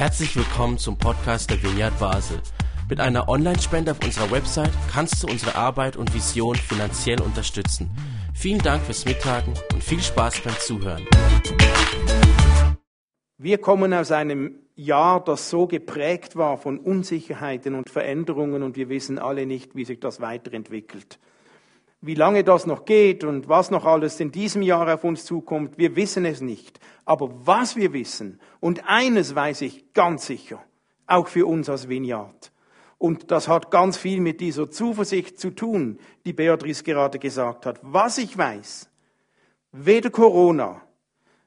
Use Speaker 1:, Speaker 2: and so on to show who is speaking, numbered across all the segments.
Speaker 1: Herzlich willkommen zum Podcast der Vineyard Basel. Mit einer Online-Spende auf unserer Website kannst du unsere Arbeit und Vision finanziell unterstützen. Vielen Dank fürs Mittagen und viel Spaß beim Zuhören.
Speaker 2: Wir kommen aus einem Jahr, das so geprägt war von Unsicherheiten und Veränderungen und wir wissen alle nicht, wie sich das weiterentwickelt. Wie lange das noch geht und was noch alles in diesem Jahr auf uns zukommt, wir wissen es nicht. Aber was wir wissen, und eines weiß ich ganz sicher, auch für uns als Vineyard, und das hat ganz viel mit dieser Zuversicht zu tun, die Beatrice gerade gesagt hat. Was ich weiß, weder Corona,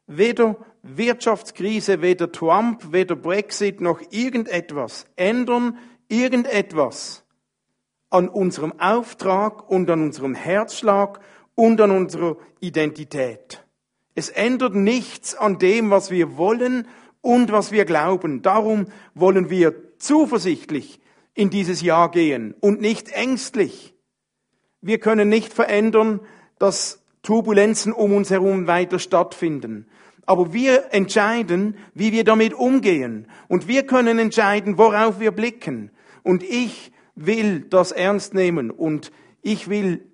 Speaker 2: weder Wirtschaftskrise, weder Trump, weder Brexit noch irgendetwas ändern irgendetwas an unserem Auftrag und an unserem Herzschlag und an unserer Identität. Es ändert nichts an dem, was wir wollen und was wir glauben. Darum wollen wir zuversichtlich in dieses Jahr gehen und nicht ängstlich. Wir können nicht verändern, dass Turbulenzen um uns herum weiter stattfinden. Aber wir entscheiden, wie wir damit umgehen. Und wir können entscheiden, worauf wir blicken. Und ich will das ernst nehmen und ich will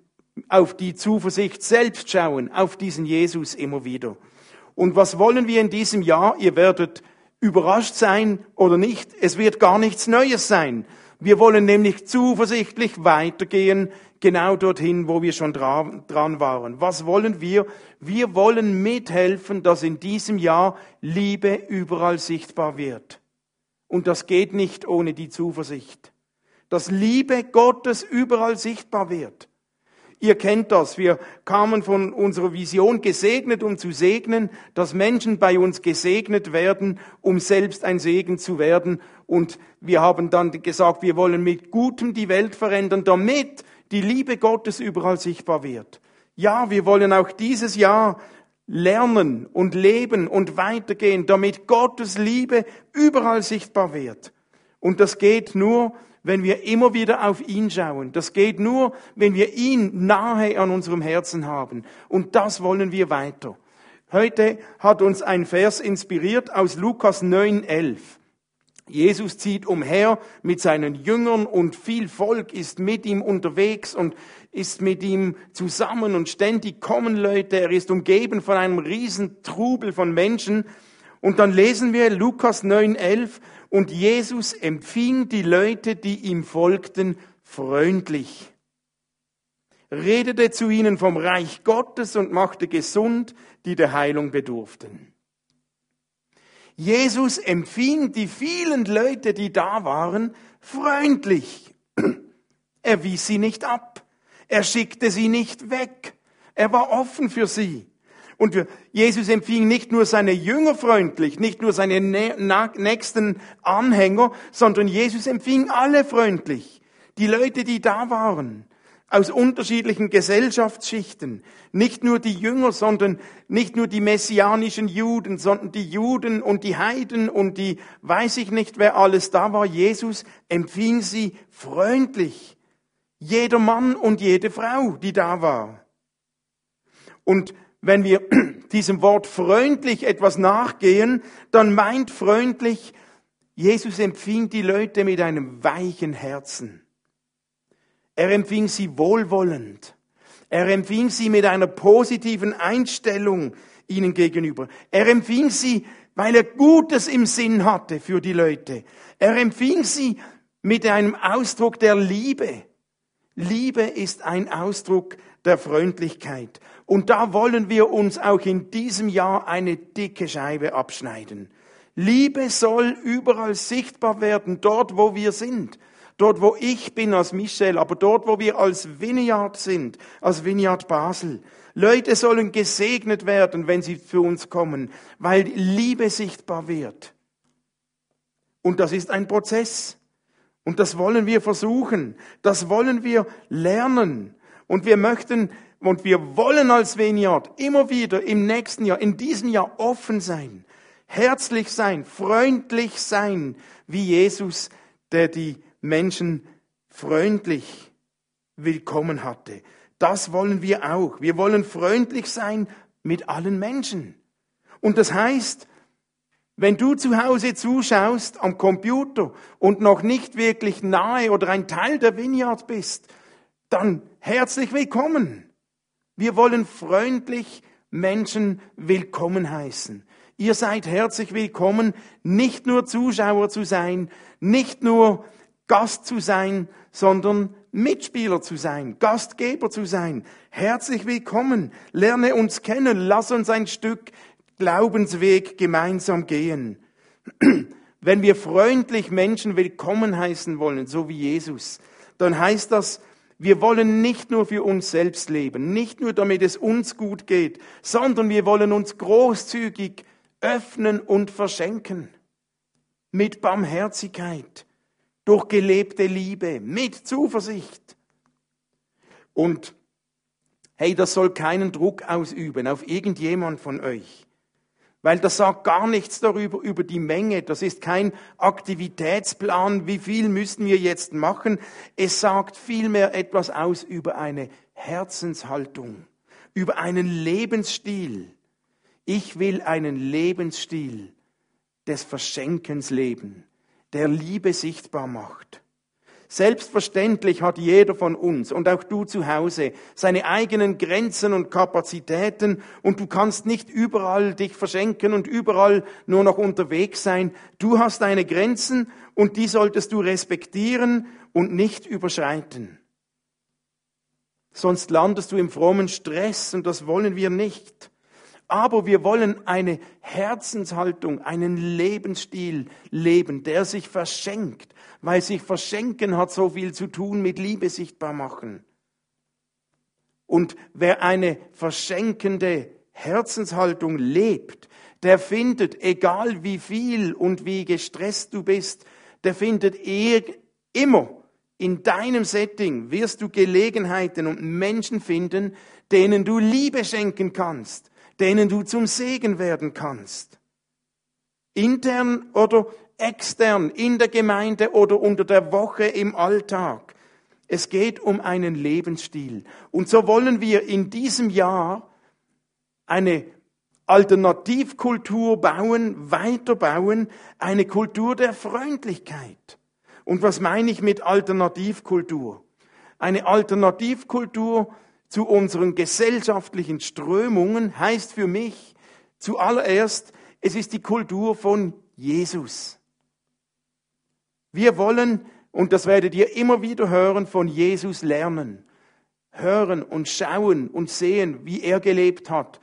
Speaker 2: auf die Zuversicht selbst schauen, auf diesen Jesus immer wieder. Und was wollen wir in diesem Jahr? Ihr werdet überrascht sein oder nicht. Es wird gar nichts Neues sein. Wir wollen nämlich zuversichtlich weitergehen, genau dorthin, wo wir schon dran waren. Was wollen wir? Wir wollen mithelfen, dass in diesem Jahr Liebe überall sichtbar wird. Und das geht nicht ohne die Zuversicht dass Liebe Gottes überall sichtbar wird. Ihr kennt das. Wir kamen von unserer Vision gesegnet, um zu segnen, dass Menschen bei uns gesegnet werden, um selbst ein Segen zu werden. Und wir haben dann gesagt, wir wollen mit Gutem die Welt verändern, damit die Liebe Gottes überall sichtbar wird. Ja, wir wollen auch dieses Jahr lernen und leben und weitergehen, damit Gottes Liebe überall sichtbar wird. Und das geht nur, wenn wir immer wieder auf ihn schauen. Das geht nur, wenn wir ihn nahe an unserem Herzen haben. Und das wollen wir weiter. Heute hat uns ein Vers inspiriert aus Lukas 9,11. Jesus zieht umher mit seinen Jüngern und viel Volk ist mit ihm unterwegs und ist mit ihm zusammen und ständig kommen Leute. Er ist umgeben von einem riesen Trubel von Menschen. Und dann lesen wir Lukas 9,11 und Jesus empfing die Leute, die ihm folgten, freundlich, redete zu ihnen vom Reich Gottes und machte gesund, die der Heilung bedurften. Jesus empfing die vielen Leute, die da waren, freundlich. Er wies sie nicht ab. Er schickte sie nicht weg. Er war offen für sie. Und Jesus empfing nicht nur seine Jünger freundlich, nicht nur seine nächsten Anhänger, sondern Jesus empfing alle freundlich. Die Leute, die da waren, aus unterschiedlichen Gesellschaftsschichten. Nicht nur die Jünger, sondern nicht nur die messianischen Juden, sondern die Juden und die Heiden und die weiß ich nicht, wer alles da war. Jesus empfing sie freundlich. Jeder Mann und jede Frau, die da war. Und wenn wir diesem Wort freundlich etwas nachgehen, dann meint freundlich, Jesus empfing die Leute mit einem weichen Herzen. Er empfing sie wohlwollend. Er empfing sie mit einer positiven Einstellung ihnen gegenüber. Er empfing sie, weil er Gutes im Sinn hatte für die Leute. Er empfing sie mit einem Ausdruck der Liebe. Liebe ist ein Ausdruck der Freundlichkeit. Und da wollen wir uns auch in diesem Jahr eine dicke Scheibe abschneiden. Liebe soll überall sichtbar werden, dort wo wir sind. Dort wo ich bin als Michel, aber dort wo wir als Vineyard sind, als Vineyard Basel. Leute sollen gesegnet werden, wenn sie für uns kommen, weil Liebe sichtbar wird. Und das ist ein Prozess. Und das wollen wir versuchen. Das wollen wir lernen. Und wir möchten und wir wollen als Vineyard immer wieder im nächsten Jahr, in diesem Jahr offen sein, herzlich sein, freundlich sein, wie Jesus, der die Menschen freundlich willkommen hatte. Das wollen wir auch. Wir wollen freundlich sein mit allen Menschen. Und das heißt, Wenn du zu Hause zuschaust am Computer und noch nicht wirklich nahe oder ein Teil der Vineyard bist, dann herzlich willkommen. Wir wollen freundlich Menschen willkommen heißen. Ihr seid herzlich willkommen, nicht nur Zuschauer zu sein, nicht nur Gast zu sein, sondern Mitspieler zu sein, Gastgeber zu sein. Herzlich willkommen. Lerne uns kennen. Lass uns ein Stück Glaubensweg gemeinsam gehen. Wenn wir freundlich Menschen willkommen heißen wollen, so wie Jesus, dann heißt das, wir wollen nicht nur für uns selbst leben, nicht nur damit es uns gut geht, sondern wir wollen uns großzügig öffnen und verschenken. Mit Barmherzigkeit, durch gelebte Liebe, mit Zuversicht. Und hey, das soll keinen Druck ausüben auf irgendjemand von euch. Weil das sagt gar nichts darüber, über die Menge. Das ist kein Aktivitätsplan, wie viel müssen wir jetzt machen. Es sagt vielmehr etwas aus über eine Herzenshaltung, über einen Lebensstil. Ich will einen Lebensstil des Verschenkens leben, der Liebe sichtbar macht. Selbstverständlich hat jeder von uns und auch du zu Hause seine eigenen Grenzen und Kapazitäten und du kannst nicht überall dich verschenken und überall nur noch unterwegs sein. Du hast deine Grenzen und die solltest du respektieren und nicht überschreiten. Sonst landest du im frommen Stress und das wollen wir nicht. Aber wir wollen eine Herzenshaltung, einen Lebensstil leben, der sich verschenkt, weil sich verschenken hat so viel zu tun mit Liebe sichtbar machen. Und wer eine verschenkende Herzenshaltung lebt, der findet, egal wie viel und wie gestresst du bist, der findet immer in deinem Setting wirst du Gelegenheiten und Menschen finden, denen du Liebe schenken kannst, denen du zum Segen werden kannst. Intern oder extern, in der Gemeinde oder unter der Woche im Alltag. Es geht um einen Lebensstil. Und so wollen wir in diesem Jahr eine Alternativkultur bauen, weiterbauen, eine Kultur der Freundlichkeit. Und was meine ich mit Alternativkultur? Eine Alternativkultur zu unseren gesellschaftlichen Strömungen heißt für mich zuallererst, es ist die Kultur von Jesus. Wir wollen, und das werdet ihr immer wieder hören, von Jesus lernen. Hören und schauen und sehen, wie er gelebt hat.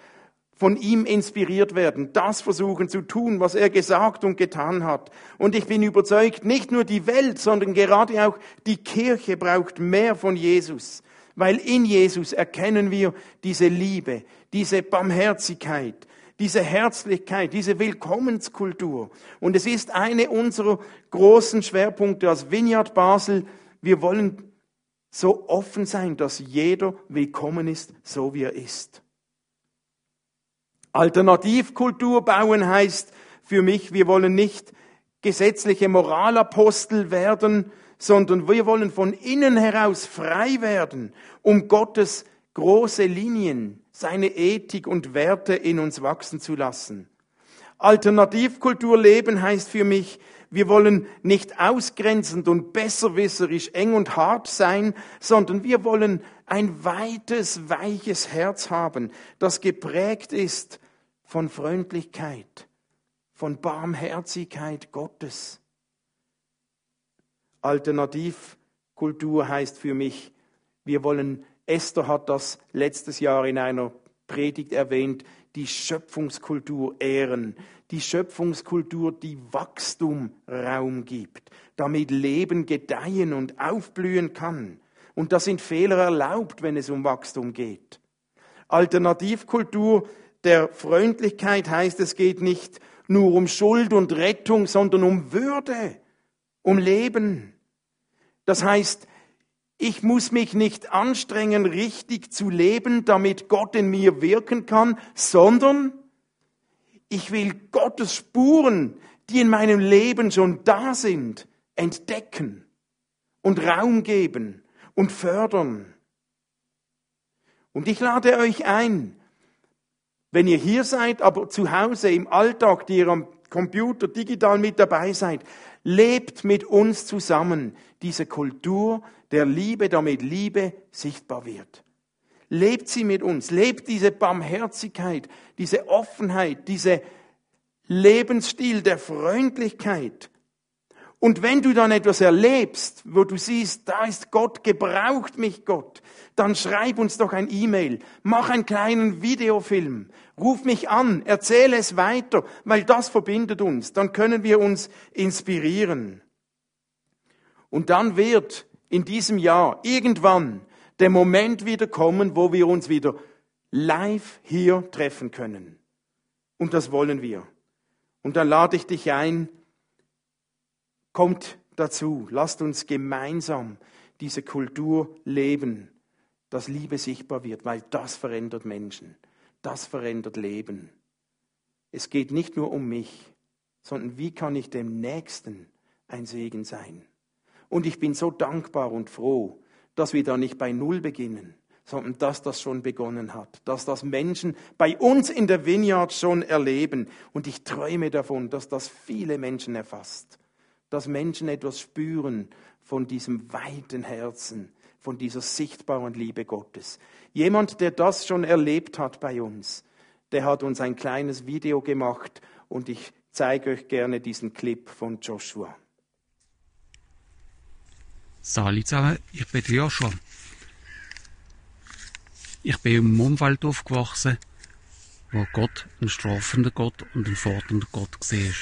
Speaker 2: Von ihm inspiriert werden, das versuchen zu tun, was er gesagt und getan hat. Und ich bin überzeugt, nicht nur die Welt, sondern gerade auch die Kirche braucht mehr von Jesus weil in Jesus erkennen wir diese Liebe, diese Barmherzigkeit, diese Herzlichkeit, diese Willkommenskultur. Und es ist eine unserer großen Schwerpunkte als Vineyard Basel. Wir wollen so offen sein, dass jeder willkommen ist, so wie er ist. Alternativkultur bauen heißt für mich, wir wollen nicht gesetzliche Moralapostel werden, sondern wir wollen von innen heraus frei werden, um Gottes große Linien, seine Ethik und Werte in uns wachsen zu lassen. Alternativkultur leben heißt für mich, wir wollen nicht ausgrenzend und besserwisserisch eng und hart sein, sondern wir wollen ein weites, weiches Herz haben, das geprägt ist von Freundlichkeit, von Barmherzigkeit Gottes. Alternativkultur heißt für mich, wir wollen, Esther hat das letztes Jahr in einer Predigt erwähnt, die Schöpfungskultur ehren. Die Schöpfungskultur, die Wachstum Raum gibt, damit Leben gedeihen und aufblühen kann. Und da sind Fehler erlaubt, wenn es um Wachstum geht. Alternativkultur der Freundlichkeit heißt, es geht nicht nur um Schuld und Rettung, sondern um Würde, um Leben. Das heißt, ich muss mich nicht anstrengen, richtig zu leben, damit Gott in mir wirken kann, sondern ich will Gottes Spuren, die in meinem Leben schon da sind, entdecken und Raum geben und fördern. Und ich lade euch ein, wenn ihr hier seid, aber zu Hause im Alltag dir am Computer digital mit dabei seid, lebt mit uns zusammen diese Kultur der Liebe, damit Liebe sichtbar wird. Lebt sie mit uns, lebt diese Barmherzigkeit, diese Offenheit, diese Lebensstil der Freundlichkeit. Und wenn du dann etwas erlebst, wo du siehst, da ist Gott, gebraucht mich Gott, dann schreib uns doch ein E-Mail, mach einen kleinen Videofilm, ruf mich an, erzähle es weiter, weil das verbindet uns. Dann können wir uns inspirieren. Und dann wird in diesem Jahr irgendwann der Moment wieder kommen, wo wir uns wieder live hier treffen können. Und das wollen wir. Und dann lade ich dich ein, kommt dazu, lasst uns gemeinsam diese Kultur leben, dass Liebe sichtbar wird, weil das verändert Menschen, das verändert Leben. Es geht nicht nur um mich, sondern wie kann ich dem Nächsten ein Segen sein. Und ich bin so dankbar und froh, dass wir da nicht bei Null beginnen, sondern dass das schon begonnen hat, dass das Menschen bei uns in der Vineyard schon erleben. Und ich träume davon, dass das viele Menschen erfasst, dass Menschen etwas spüren von diesem weiten Herzen, von dieser sichtbaren Liebe Gottes. Jemand, der das schon erlebt hat bei uns, der hat uns ein kleines Video gemacht und ich zeige euch gerne diesen Clip von Joshua.
Speaker 3: Sali zusammen, ich bin Joshua. Ich bin im Umfeld aufgewachsen, wo Gott ein strafender Gott und ein fordernder Gott war.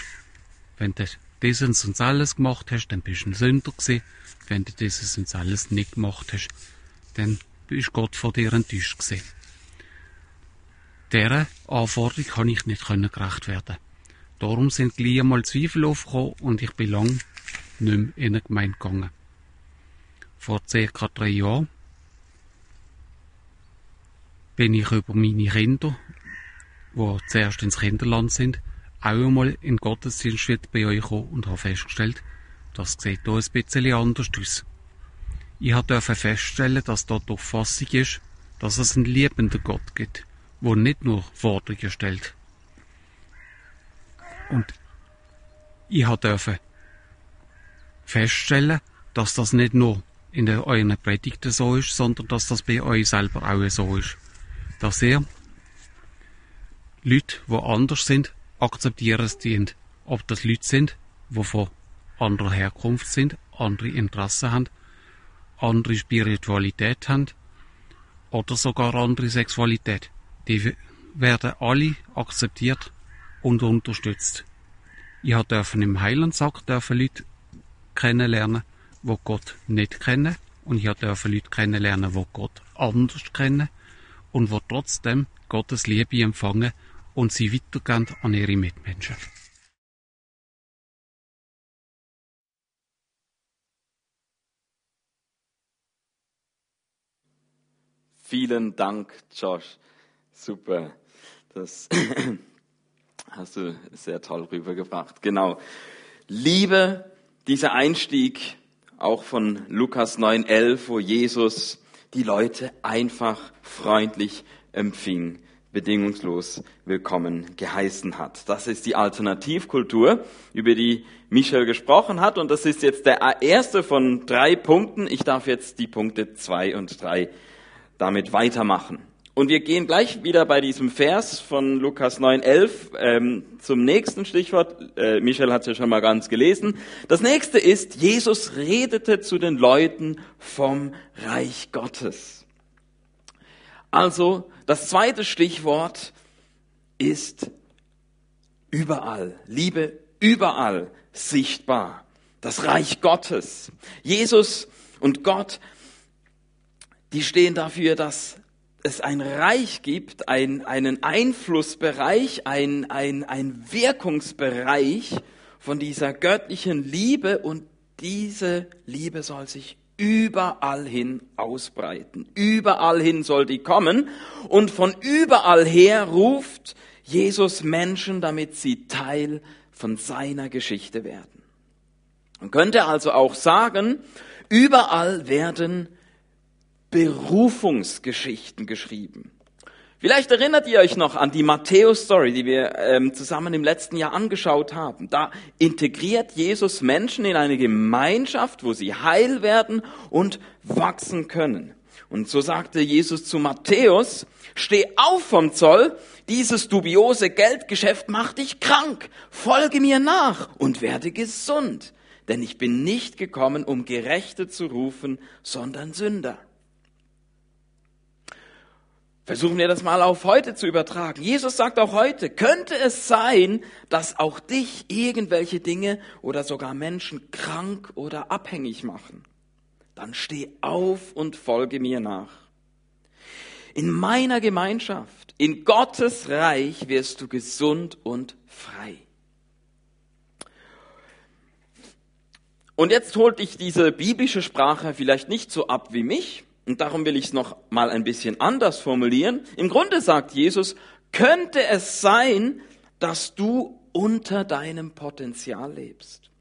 Speaker 3: Wenn du dieses und alles gemacht hast, dann bist du ein Sünder gewesen. Wenn du dieses und alles nicht gemacht hast, dann bist Gott vor dir enttäuscht gewesen. Dieser Anforderung kann ich nicht gerecht werden. Darum sind gleich einmal Zweifel aufgekommen und ich bin lang nicht mehr in eine Gemeinde gegangen vor circa drei Jahren bin ich über meine Kinder, die zuerst ins Kinderland sind, auch einmal in Gottesdienst bei euch gekommen und habe festgestellt, das sieht hier ein bisschen anders aus. Ich durfte feststellen, dass dort die Auffassung ist, dass es einen liebenden Gott gibt, der nicht nur Forderungen stellt. Und ich durfte feststellen, dass das nicht nur in der, euren Predigten so ist, sondern dass das bei euch selber auch so ist. Dass ihr Leute, die anders sind, akzeptieren die, ob das Leute sind, die von anderer Herkunft sind, andere Interessen haben, andere Spiritualität haben oder sogar andere Sexualität. Die werden alle akzeptiert und unterstützt. Ich durfte im Heilandsack Leute kennenlernen, wo Gott nicht kennen und ich durfte Leute kennenlernen, wo Gott anders kennen und wo trotzdem Gottes Liebe empfangen und sie weitergehen an ihre Mitmenschen.
Speaker 4: Vielen Dank, Josh. Super. Das hast du sehr toll rübergebracht. Genau. Liebe, dieser Einstieg auch von Lukas 9.11, wo Jesus die Leute einfach freundlich empfing, bedingungslos willkommen geheißen hat. Das ist die Alternativkultur, über die Michel gesprochen hat. Und das ist jetzt der erste von drei Punkten. Ich darf jetzt die Punkte zwei und drei damit weitermachen. Und wir gehen gleich wieder bei diesem Vers von Lukas 9,11 ähm, zum nächsten Stichwort. Äh, Michel hat es ja schon mal ganz gelesen. Das nächste ist, Jesus redete zu den Leuten vom Reich Gottes. Also, das zweite Stichwort ist überall. Liebe überall sichtbar. Das Reich Gottes. Jesus und Gott, die stehen dafür, dass es ein Reich gibt, ein, einen Einflussbereich, ein, ein, ein Wirkungsbereich von dieser göttlichen Liebe und diese Liebe soll sich überall hin ausbreiten. Überall hin soll die kommen und von überall her ruft Jesus Menschen, damit sie Teil von seiner Geschichte werden. Man könnte also auch sagen, überall werden Berufungsgeschichten geschrieben. Vielleicht erinnert ihr euch noch an die Matthäus-Story, die wir ähm, zusammen im letzten Jahr angeschaut haben. Da integriert Jesus Menschen in eine Gemeinschaft, wo sie heil werden und wachsen können. Und so sagte Jesus zu Matthäus, steh auf vom Zoll, dieses dubiose Geldgeschäft macht dich krank, folge mir nach und werde gesund. Denn ich bin nicht gekommen, um Gerechte zu rufen, sondern Sünder. Versuchen wir das mal auf heute zu übertragen. Jesus sagt auch heute, könnte es sein, dass auch dich irgendwelche Dinge oder sogar Menschen krank oder abhängig machen? Dann steh auf und folge mir nach. In meiner Gemeinschaft, in Gottes Reich wirst du gesund und frei. Und jetzt holt dich diese biblische Sprache vielleicht nicht so ab wie mich, und darum will ich es noch mal ein bisschen anders formulieren. Im Grunde sagt Jesus, könnte es sein, dass du unter deinem Potenzial lebst?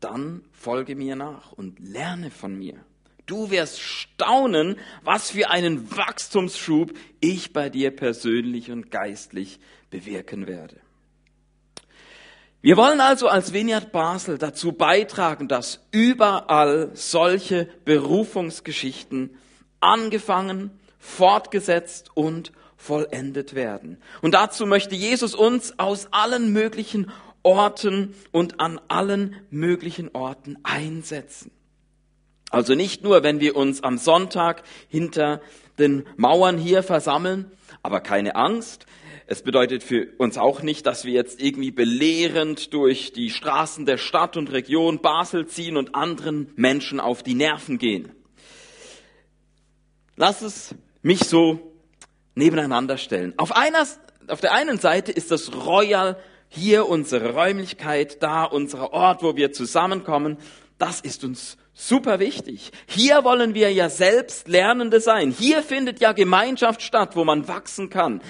Speaker 4: Dann folge mir nach und lerne von mir. Du wirst staunen, was für einen Wachstumsschub ich bei dir persönlich und geistlich bewirken werde. Wir wollen also als Vineyard Basel dazu beitragen, dass überall solche Berufungsgeschichten angefangen, fortgesetzt und vollendet werden. Und dazu möchte Jesus uns aus allen möglichen Orten und an allen möglichen Orten einsetzen. Also nicht nur, wenn wir uns am Sonntag hinter den Mauern hier versammeln, aber keine Angst, es bedeutet für uns auch nicht, dass wir jetzt irgendwie belehrend durch die Straßen der Stadt und Region Basel ziehen und anderen Menschen auf die Nerven gehen. Lass es mich so nebeneinander stellen. Auf, einer, auf der einen Seite ist das Royal hier unsere Räumlichkeit, da unser Ort, wo wir zusammenkommen. Das ist uns super wichtig. Hier wollen wir ja selbst Lernende sein. Hier findet ja Gemeinschaft statt, wo man wachsen kann.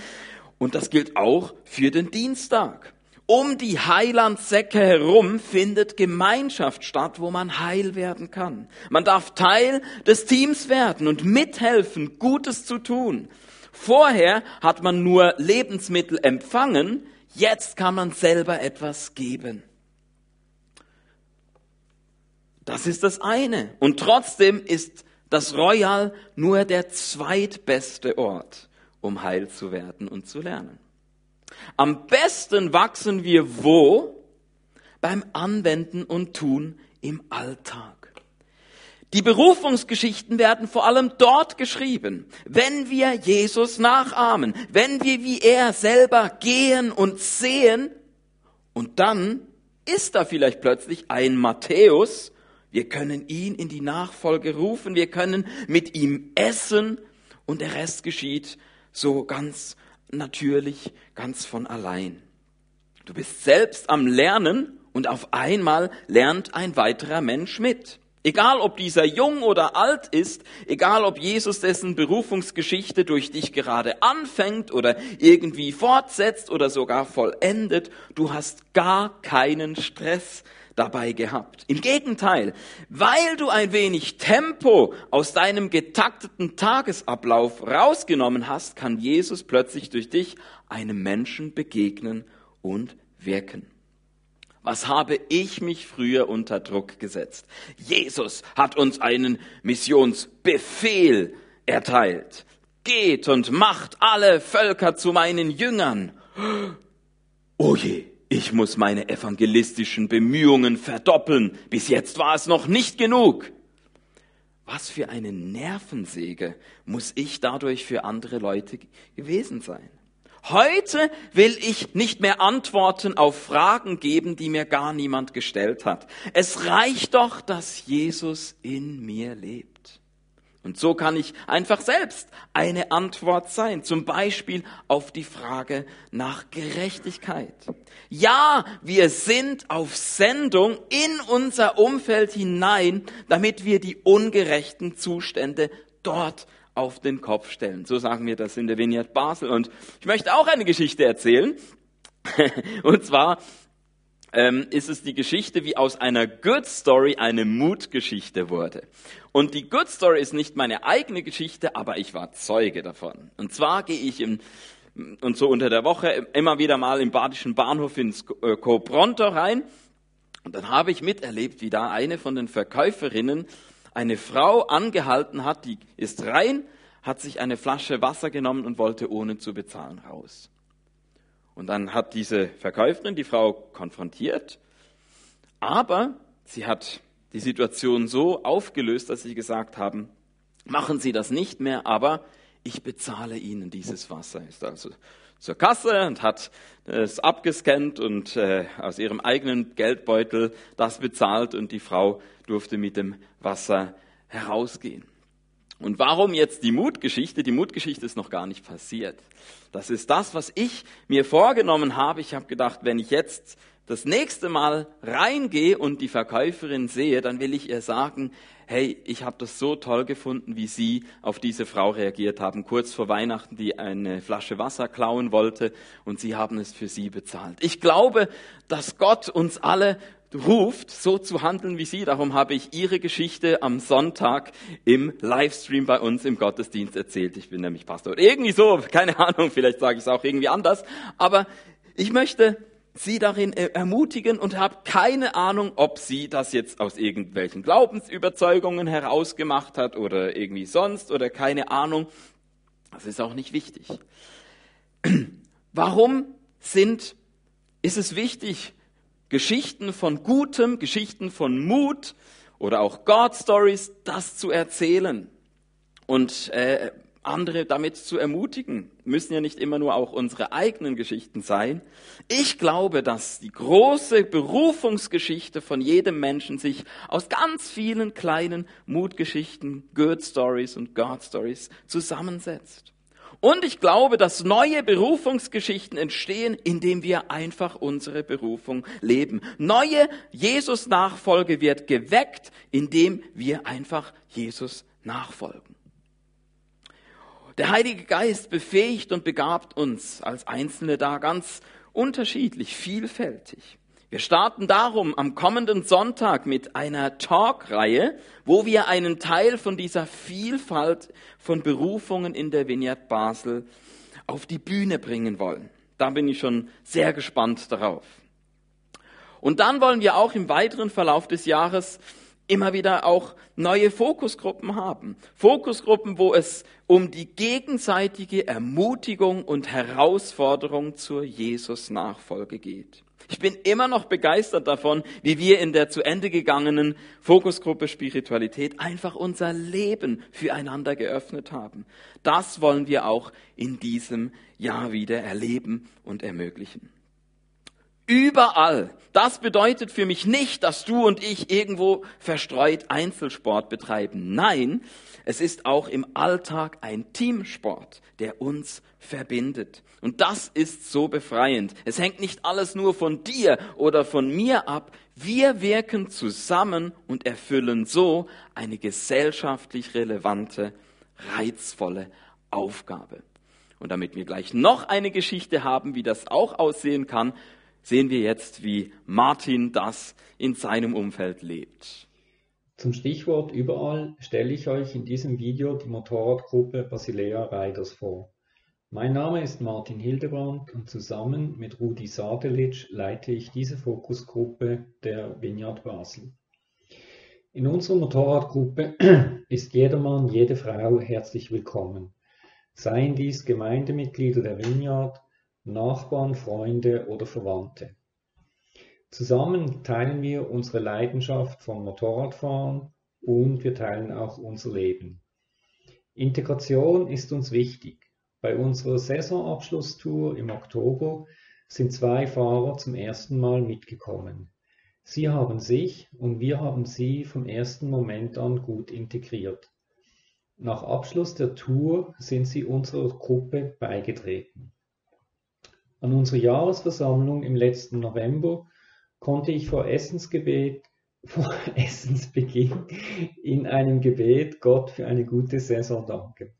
Speaker 4: Und das gilt auch für den Dienstag. Um die Heilandsäcke herum findet Gemeinschaft statt, wo man heil werden kann. Man darf Teil des Teams werden und mithelfen, Gutes zu tun. Vorher hat man nur Lebensmittel empfangen, jetzt kann man selber etwas geben. Das ist das eine. Und trotzdem ist das Royal nur der zweitbeste Ort um heil zu werden und zu lernen. Am besten wachsen wir wo? Beim Anwenden und Tun im Alltag. Die Berufungsgeschichten werden vor allem dort geschrieben, wenn wir Jesus nachahmen, wenn wir wie er selber gehen und sehen und dann ist da vielleicht plötzlich ein Matthäus, wir können ihn in die Nachfolge rufen, wir können mit ihm essen und der Rest geschieht so ganz natürlich, ganz von allein. Du bist selbst am Lernen und auf einmal lernt ein weiterer Mensch mit. Egal ob dieser jung oder alt ist, egal ob Jesus dessen Berufungsgeschichte durch dich gerade anfängt oder irgendwie fortsetzt oder sogar vollendet, du hast gar keinen Stress dabei gehabt. Im Gegenteil, weil du ein wenig Tempo aus deinem getakteten Tagesablauf rausgenommen hast, kann Jesus plötzlich durch dich einem Menschen begegnen und wirken. Was habe ich mich früher unter Druck gesetzt? Jesus hat uns einen Missionsbefehl erteilt. Geht und macht alle Völker zu meinen Jüngern. Oh je, ich muss meine evangelistischen Bemühungen verdoppeln. Bis jetzt war es noch nicht genug. Was für eine Nervensäge muss ich dadurch für andere Leute gewesen sein? Heute will ich nicht mehr Antworten auf Fragen geben, die mir gar niemand gestellt hat. Es reicht doch, dass Jesus in mir lebt. Und so kann ich einfach selbst eine Antwort sein, zum Beispiel auf die Frage nach Gerechtigkeit. Ja, wir sind auf Sendung in unser Umfeld hinein, damit wir die ungerechten Zustände dort auf den Kopf stellen. So sagen wir das in der Vineyard Basel. Und ich möchte auch eine Geschichte erzählen. Und zwar ähm, ist es die Geschichte, wie aus einer Good Story eine Mutgeschichte wurde. Und die Good Story ist nicht meine eigene Geschichte, aber ich war Zeuge davon. Und zwar gehe ich im, und so unter der Woche immer wieder mal im badischen Bahnhof ins äh, Cobronto rein. Und dann habe ich miterlebt, wie da eine von den Verkäuferinnen eine Frau angehalten hat, die ist rein, hat sich eine Flasche Wasser genommen und wollte ohne zu bezahlen raus. Und dann hat diese Verkäuferin die Frau konfrontiert, aber sie hat die Situation so aufgelöst, dass sie gesagt haben, machen Sie das nicht mehr, aber ich bezahle Ihnen dieses Wasser. Ist also zur Kasse und hat es abgescannt und äh, aus ihrem eigenen Geldbeutel das bezahlt und die Frau durfte mit dem Wasser herausgehen. Und warum jetzt die Mutgeschichte? Die Mutgeschichte ist noch gar nicht passiert. Das ist das, was ich mir vorgenommen habe. Ich habe gedacht, wenn ich jetzt das nächste Mal reingehe und die Verkäuferin sehe, dann will ich ihr sagen, hey, ich habe das so toll gefunden, wie Sie auf diese Frau reagiert haben, kurz vor Weihnachten, die eine Flasche Wasser klauen wollte und Sie haben es für sie bezahlt. Ich glaube, dass Gott uns alle ruft, so zu handeln wie Sie. Darum habe ich Ihre Geschichte am Sonntag im Livestream bei uns im Gottesdienst erzählt. Ich bin nämlich Pastor. Irgendwie so, keine Ahnung, vielleicht sage ich es auch irgendwie anders. Aber ich möchte sie darin ermutigen und habe keine Ahnung, ob sie das jetzt aus irgendwelchen Glaubensüberzeugungen herausgemacht hat oder irgendwie sonst oder keine Ahnung. Das ist auch nicht wichtig. Warum sind, ist es wichtig, Geschichten von Gutem, Geschichten von Mut oder auch God Stories, das zu erzählen? Und äh, andere damit zu ermutigen. Müssen ja nicht immer nur auch unsere eigenen Geschichten sein. Ich glaube, dass die große Berufungsgeschichte von jedem Menschen sich aus ganz vielen kleinen Mutgeschichten, Good Stories und God Stories zusammensetzt. Und ich glaube, dass neue Berufungsgeschichten entstehen, indem wir einfach unsere Berufung leben. Neue Jesus-Nachfolge wird geweckt, indem wir einfach Jesus nachfolgen. Der Heilige Geist befähigt und begabt uns als Einzelne da ganz unterschiedlich, vielfältig. Wir starten darum am kommenden Sonntag mit einer Talkreihe, wo wir einen Teil von dieser Vielfalt von Berufungen in der Vineyard Basel auf die Bühne bringen wollen. Da bin ich schon sehr gespannt darauf. Und dann wollen wir auch im weiteren Verlauf des Jahres immer wieder auch neue Fokusgruppen haben. Fokusgruppen, wo es um die gegenseitige Ermutigung und Herausforderung zur Jesus-Nachfolge geht. Ich bin immer noch begeistert davon, wie wir in der zu Ende gegangenen Fokusgruppe Spiritualität einfach unser Leben füreinander geöffnet haben. Das wollen wir auch in diesem Jahr wieder erleben und ermöglichen. Überall. Das bedeutet für mich nicht, dass du und ich irgendwo verstreut Einzelsport betreiben. Nein, es ist auch im Alltag ein Teamsport, der uns verbindet. Und das ist so befreiend. Es hängt nicht alles nur von dir oder von mir ab. Wir wirken zusammen und erfüllen so eine gesellschaftlich relevante, reizvolle Aufgabe. Und damit wir gleich noch eine Geschichte haben, wie das auch aussehen kann, sehen wir jetzt, wie Martin das in seinem Umfeld lebt.
Speaker 5: Zum Stichwort überall stelle ich euch in diesem Video die Motorradgruppe Basilea Riders vor. Mein Name ist Martin Hildebrand und zusammen mit Rudi Sadelic leite ich diese Fokusgruppe der Vineyard Basel. In unserer Motorradgruppe ist jedermann, jede Frau herzlich willkommen. Seien dies Gemeindemitglieder der Vineyard, Nachbarn, Freunde oder Verwandte. Zusammen teilen wir unsere Leidenschaft vom Motorradfahren und wir teilen auch unser Leben. Integration ist uns wichtig. Bei unserer Saisonabschlusstour im Oktober sind zwei Fahrer zum ersten Mal mitgekommen. Sie haben sich und wir haben sie vom ersten Moment an gut integriert. Nach Abschluss der Tour sind sie unserer Gruppe beigetreten. An unserer Jahresversammlung im letzten November konnte ich vor Essensgebet, vor Essensbeginn in einem Gebet Gott für eine gute Saison danken.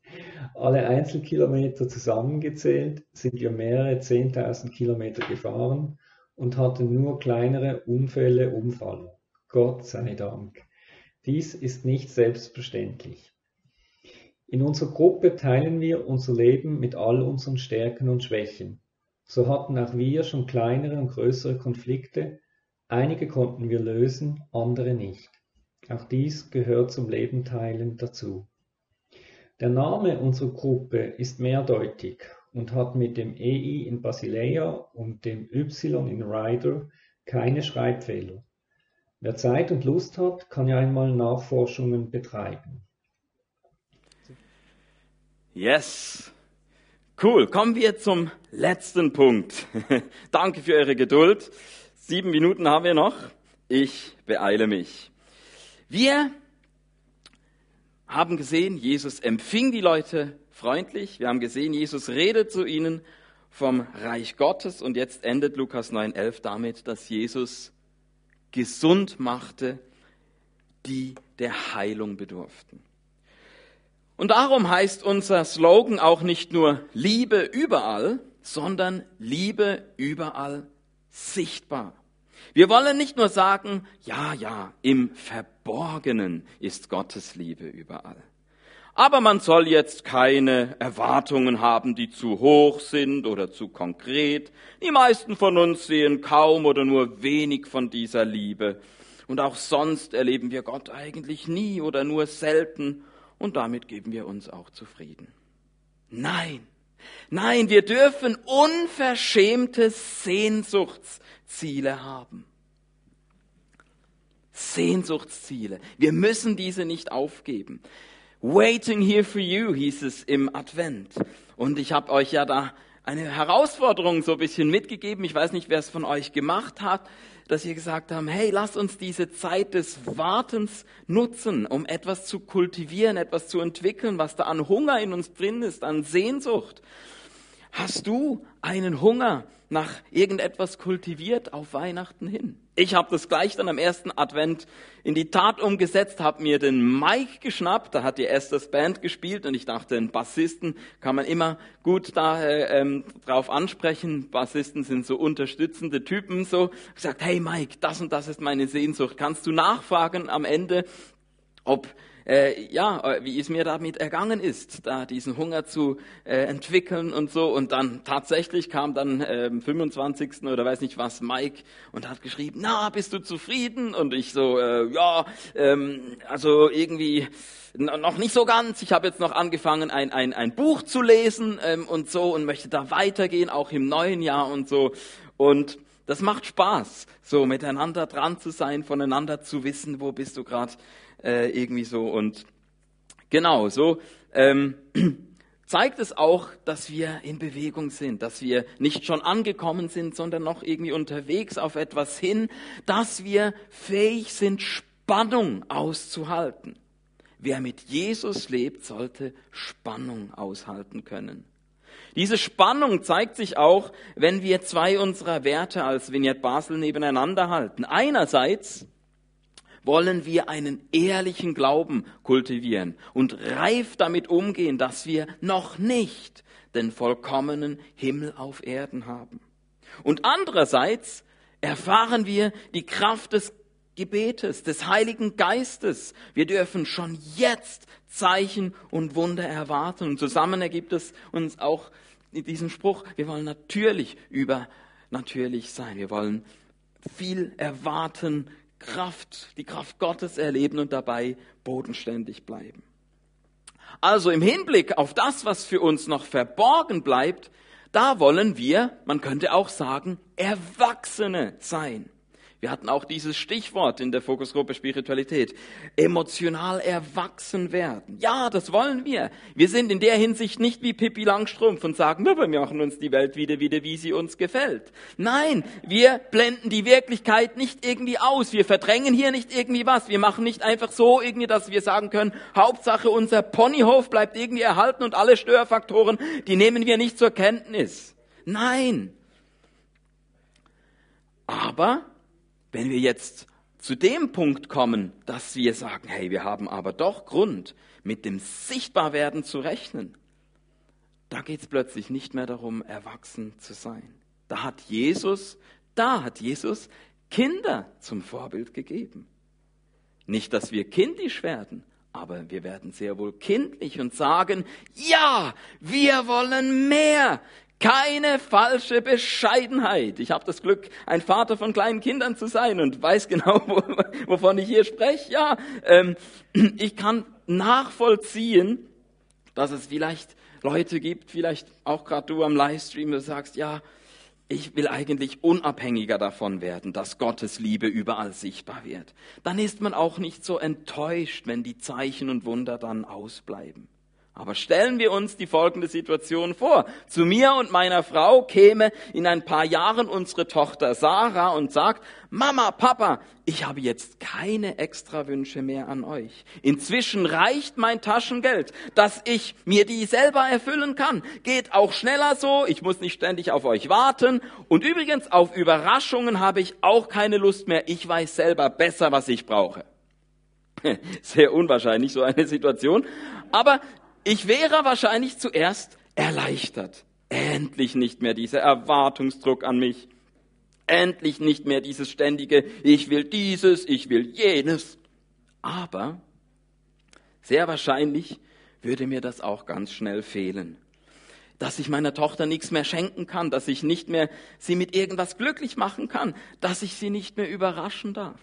Speaker 5: Alle Einzelkilometer zusammengezählt sind wir mehrere 10.000 Kilometer gefahren und hatten nur kleinere Unfälle, Umfall. Gott sei Dank. Dies ist nicht selbstverständlich. In unserer Gruppe teilen wir unser Leben mit all unseren Stärken und Schwächen. So hatten auch wir schon kleinere und größere Konflikte, einige konnten wir lösen, andere nicht. Auch dies gehört zum Leben teilen dazu. Der Name unserer Gruppe ist mehrdeutig und hat mit dem EI in Basileia und dem Y in Rider keine Schreibfehler. Wer Zeit und Lust hat, kann ja einmal Nachforschungen betreiben.
Speaker 4: Yes. Cool. Kommen wir zum letzten Punkt. Danke für eure Geduld. Sieben Minuten haben wir noch. Ich beeile mich. Wir haben gesehen, Jesus empfing die Leute freundlich. Wir haben gesehen, Jesus redet zu ihnen vom Reich Gottes. Und jetzt endet Lukas 9.11 damit, dass Jesus gesund machte, die der Heilung bedurften. Und darum heißt unser Slogan auch nicht nur Liebe überall, sondern Liebe überall sichtbar. Wir wollen nicht nur sagen, ja, ja, im Verborgenen ist Gottes Liebe überall. Aber man soll jetzt keine Erwartungen haben, die zu hoch sind oder zu konkret. Die meisten von uns sehen kaum oder nur wenig von dieser Liebe. Und auch sonst erleben wir Gott eigentlich nie oder nur selten. Und damit geben wir uns auch zufrieden. Nein, nein, wir dürfen unverschämte Sehnsuchts Ziele haben. Sehnsuchtsziele. Wir müssen diese nicht aufgeben. Waiting here for you hieß es im Advent. Und ich habe euch ja da eine Herausforderung so ein bisschen mitgegeben. Ich weiß nicht, wer es von euch gemacht hat, dass ihr gesagt haben, hey, lasst uns diese Zeit des Wartens nutzen, um etwas zu kultivieren, etwas zu entwickeln, was da an Hunger in uns drin ist, an Sehnsucht. Hast du einen Hunger nach irgendetwas kultiviert auf Weihnachten hin? Ich habe das gleich dann am ersten Advent in die Tat umgesetzt, habe mir den Mike geschnappt, da hat die Esther's Band gespielt und ich dachte, einen Bassisten kann man immer gut da äh, ähm, drauf ansprechen. Bassisten sind so unterstützende Typen, so gesagt, hey Mike, das und das ist meine Sehnsucht. Kannst du nachfragen am Ende, ob äh, ja, äh, wie es mir damit ergangen ist, da diesen Hunger zu äh, entwickeln und so. Und dann tatsächlich kam dann äh, 25. oder weiß nicht was Mike und hat geschrieben, na, bist du zufrieden? Und ich so, äh, ja, ähm, also irgendwie noch nicht so ganz. Ich habe jetzt noch angefangen, ein, ein, ein Buch zu lesen ähm, und so und möchte da weitergehen, auch im neuen Jahr und so. Und das macht Spaß, so miteinander dran zu sein, voneinander zu wissen, wo bist du gerade äh, irgendwie so. Und genau, so ähm, zeigt es auch, dass wir in Bewegung sind, dass wir nicht schon angekommen sind, sondern noch irgendwie unterwegs auf etwas hin, dass wir fähig sind, Spannung auszuhalten. Wer mit Jesus lebt, sollte Spannung aushalten können. Diese Spannung zeigt sich auch, wenn wir zwei unserer Werte als Vignette Basel nebeneinander halten. Einerseits wollen wir einen ehrlichen Glauben kultivieren und reif damit umgehen, dass wir noch nicht den vollkommenen Himmel auf Erden haben. Und andererseits erfahren wir die Kraft des Gebetes, des Heiligen Geistes. Wir dürfen schon jetzt Zeichen und Wunder erwarten. Und zusammen ergibt es uns auch diesen Spruch, wir wollen natürlich übernatürlich sein. Wir wollen viel erwarten, Kraft, die Kraft Gottes erleben und dabei bodenständig bleiben. Also im Hinblick auf das, was für uns noch verborgen bleibt, da wollen wir, man könnte auch sagen, Erwachsene sein. Wir hatten auch dieses Stichwort in der Fokusgruppe Spiritualität. Emotional erwachsen werden. Ja, das wollen wir. Wir sind in der Hinsicht nicht wie Pippi Langstrumpf und sagen, wir machen uns die Welt wieder, wieder, wie sie uns gefällt. Nein, wir blenden die Wirklichkeit nicht irgendwie aus. Wir verdrängen hier nicht irgendwie was. Wir machen nicht einfach so irgendwie, dass wir sagen können, Hauptsache unser Ponyhof bleibt irgendwie erhalten und alle Störfaktoren, die nehmen wir nicht zur Kenntnis. Nein. Aber wenn wir jetzt zu dem Punkt kommen, dass wir sagen, hey, wir haben aber doch Grund, mit dem Sichtbarwerden zu rechnen, da geht es plötzlich nicht mehr darum, erwachsen zu sein. Da hat Jesus, da hat Jesus Kinder zum Vorbild gegeben. Nicht, dass wir kindisch werden, aber wir werden sehr wohl kindlich und sagen, ja, wir wollen mehr. Keine falsche Bescheidenheit. Ich habe das Glück, ein Vater von kleinen Kindern zu sein und weiß genau, wovon ich hier spreche. Ja, ähm, ich kann nachvollziehen, dass es vielleicht Leute gibt, vielleicht auch gerade du am Livestream, du sagst, ja, ich will eigentlich unabhängiger davon werden, dass Gottes Liebe überall sichtbar wird. Dann ist man auch nicht so enttäuscht, wenn die Zeichen und Wunder dann ausbleiben. Aber stellen wir uns die folgende Situation vor. Zu mir und meiner Frau käme in ein paar Jahren unsere Tochter Sarah und sagt, Mama, Papa, ich habe jetzt keine extra Wünsche mehr an euch. Inzwischen reicht mein Taschengeld, dass ich mir die selber erfüllen kann. Geht auch schneller so, ich muss nicht ständig auf euch warten. Und übrigens, auf Überraschungen habe ich auch keine Lust mehr. Ich weiß selber besser, was ich brauche. Sehr unwahrscheinlich, so eine Situation. Aber ich wäre wahrscheinlich zuerst erleichtert. Endlich nicht mehr dieser Erwartungsdruck an mich. Endlich nicht mehr dieses ständige, ich will dieses, ich will jenes. Aber sehr wahrscheinlich würde mir das auch ganz schnell fehlen. Dass ich meiner Tochter nichts mehr schenken kann, dass ich nicht mehr sie mit irgendwas glücklich machen kann, dass ich sie nicht mehr überraschen darf.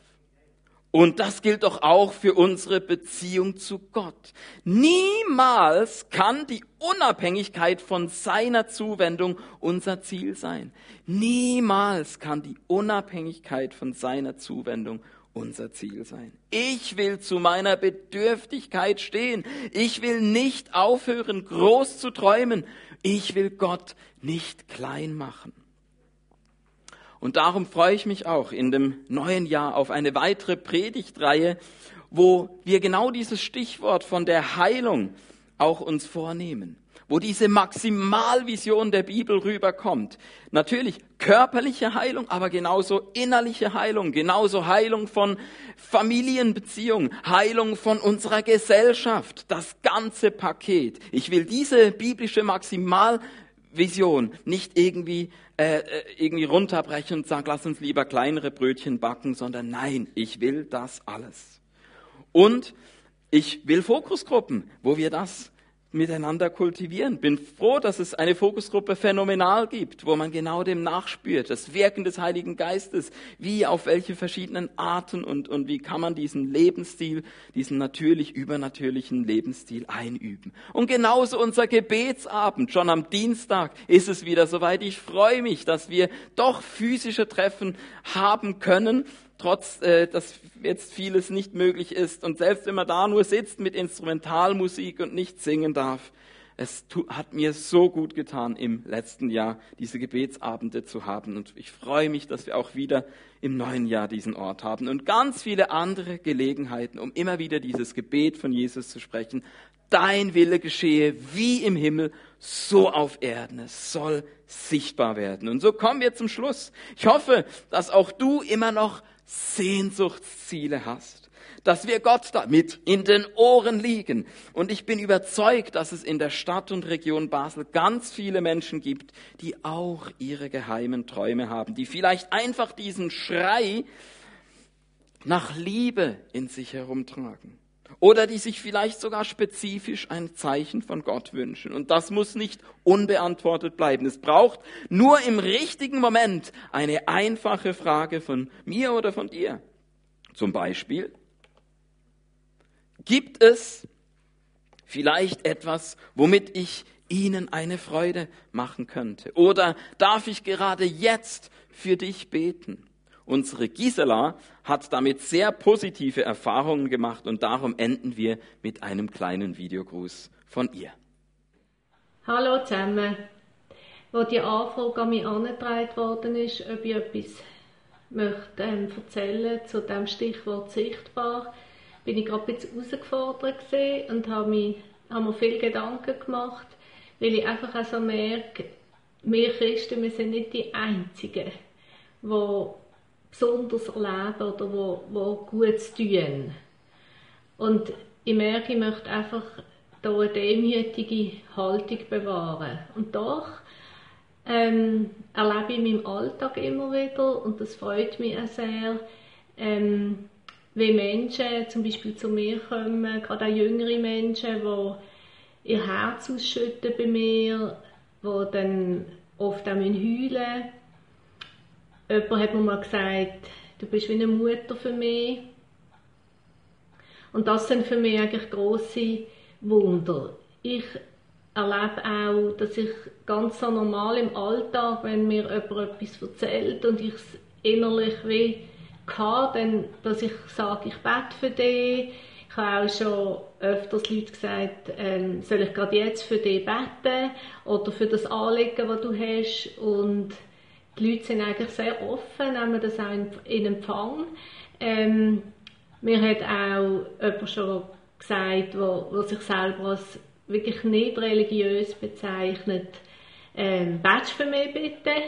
Speaker 4: Und das gilt doch auch für unsere Beziehung zu Gott. Niemals kann die Unabhängigkeit von seiner Zuwendung unser Ziel sein. Niemals kann die Unabhängigkeit von seiner Zuwendung unser Ziel sein. Ich will zu meiner Bedürftigkeit stehen. Ich will nicht aufhören, groß zu träumen. Ich will Gott nicht klein machen. Und darum freue ich mich auch in dem neuen Jahr auf eine weitere Predigtreihe, wo wir genau dieses Stichwort von der Heilung auch uns vornehmen, wo diese Maximalvision der Bibel rüberkommt. Natürlich körperliche Heilung, aber genauso innerliche Heilung, genauso Heilung von Familienbeziehungen, Heilung von unserer Gesellschaft, das ganze Paket. Ich will diese biblische Maximalvision nicht irgendwie äh, äh, irgendwie runterbrechen und sagen, lass uns lieber kleinere Brötchen backen, sondern nein, ich will das alles. Und ich will Fokusgruppen, wo wir das miteinander kultivieren. Bin froh, dass es eine Fokusgruppe phänomenal gibt, wo man genau dem nachspürt, das Wirken des Heiligen Geistes, wie auf welche verschiedenen Arten und, und wie kann man diesen Lebensstil, diesen natürlich übernatürlichen Lebensstil einüben. Und genauso unser Gebetsabend, schon am Dienstag ist es wieder soweit. Ich freue mich, dass wir doch physische Treffen haben können trotz äh, dass jetzt vieles nicht möglich ist und selbst wenn man da nur sitzt mit Instrumentalmusik und nicht singen darf, es hat mir so gut getan im letzten Jahr diese Gebetsabende zu haben und ich freue mich, dass wir auch wieder im neuen Jahr diesen Ort haben und ganz viele andere Gelegenheiten, um immer wieder dieses Gebet von Jesus zu sprechen. Dein Wille geschehe wie im Himmel, so auf Erden. Es soll sichtbar werden. Und so kommen wir zum Schluss. Ich hoffe, dass auch du immer noch Sehnsuchtsziele hast, dass wir Gott damit in den Ohren liegen. Und ich bin überzeugt, dass es in der Stadt und Region Basel ganz viele Menschen gibt, die auch ihre geheimen Träume haben, die vielleicht einfach diesen Schrei nach Liebe in sich herumtragen. Oder die sich vielleicht sogar spezifisch ein Zeichen von Gott wünschen. Und das muss nicht unbeantwortet bleiben. Es braucht nur im richtigen Moment eine einfache Frage von mir oder von dir. Zum Beispiel, gibt es vielleicht etwas, womit ich Ihnen eine Freude machen könnte? Oder darf ich gerade jetzt für dich beten? Unsere Gisela hat damit sehr positive Erfahrungen gemacht und darum enden wir mit einem kleinen Videogruß von ihr.
Speaker 6: Hallo zusammen. Wo die Anfrage an mich herangetragen worden ist, ob ich etwas möchte, ähm, erzählen zu dem Stichwort sichtbar, bin ich gerade bisschen herausgefordert und habe, mich, habe mir viel Gedanken gemacht, weil ich einfach auch so merke, wir Christen, wir sind nicht die Einzigen, die besonders erleben oder wo, wo gut tun. Und ich merke, ich möchte einfach da eine demütige Haltung bewahren. Und doch ähm, erlebe ich in meinem Alltag immer wieder, und das freut mich auch sehr, ähm, wie Menschen zum Beispiel zu mir kommen, gerade auch jüngere Menschen, die ihr Herz ausschütten bei mir, die dann oft auch heulen müssen. Jemand hat mir mal gesagt, du bist wie eine Mutter für mich. Und das sind für mich eigentlich grosse Wunder. Ich erlebe auch, dass ich ganz so normal im Alltag, wenn mir jemand etwas erzählt und ich es innerlich wie kann, dann, dass ich sage, ich bete für dich. Ich habe auch schon öfters Leute gesagt, ähm, soll ich gerade jetzt für dich beten oder für das Anliegen, das du hast. Und die Leute sind eigentlich sehr offen, nehmen das auch in, Empfang. Ähm, mir hat auch jemand schon gesagt, wo, wo sich selber als wirklich nicht religiös bezeichnet, ähm, betest für mich bitte.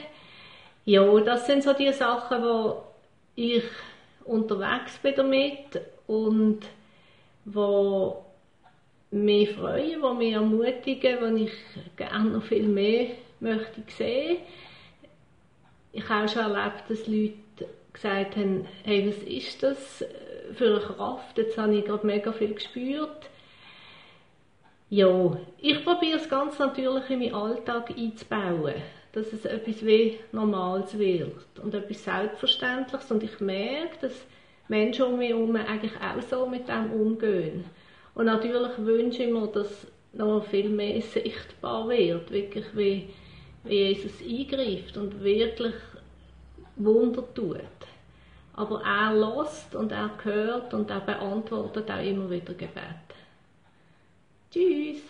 Speaker 6: Ja, das sind so die Sachen, wo ich unterwegs bin damit und wo mich freuen, wo mich ermutigen, wo ich gerne noch viel mehr möchte sehen. Ich habe schon erlebt, dass Leute gesagt haben, hey, was ist das für eine Kraft? Jetzt habe ich gerade mega viel gespürt. Ja, ich probiere es ganz natürlich in meinen Alltag einzubauen dass es etwas wie Normales wird und etwas Selbstverständliches. Und ich merke, dass Menschen um mich herum eigentlich auch so mit dem umgehen. Und natürlich wünsche ich mir, dass noch viel mehr sichtbar wird, wirklich wie Jesus eingreift und wirklich Wunder tut. Aber er lässt und er hört und er beantwortet auch immer wieder Gebet. Tschüss!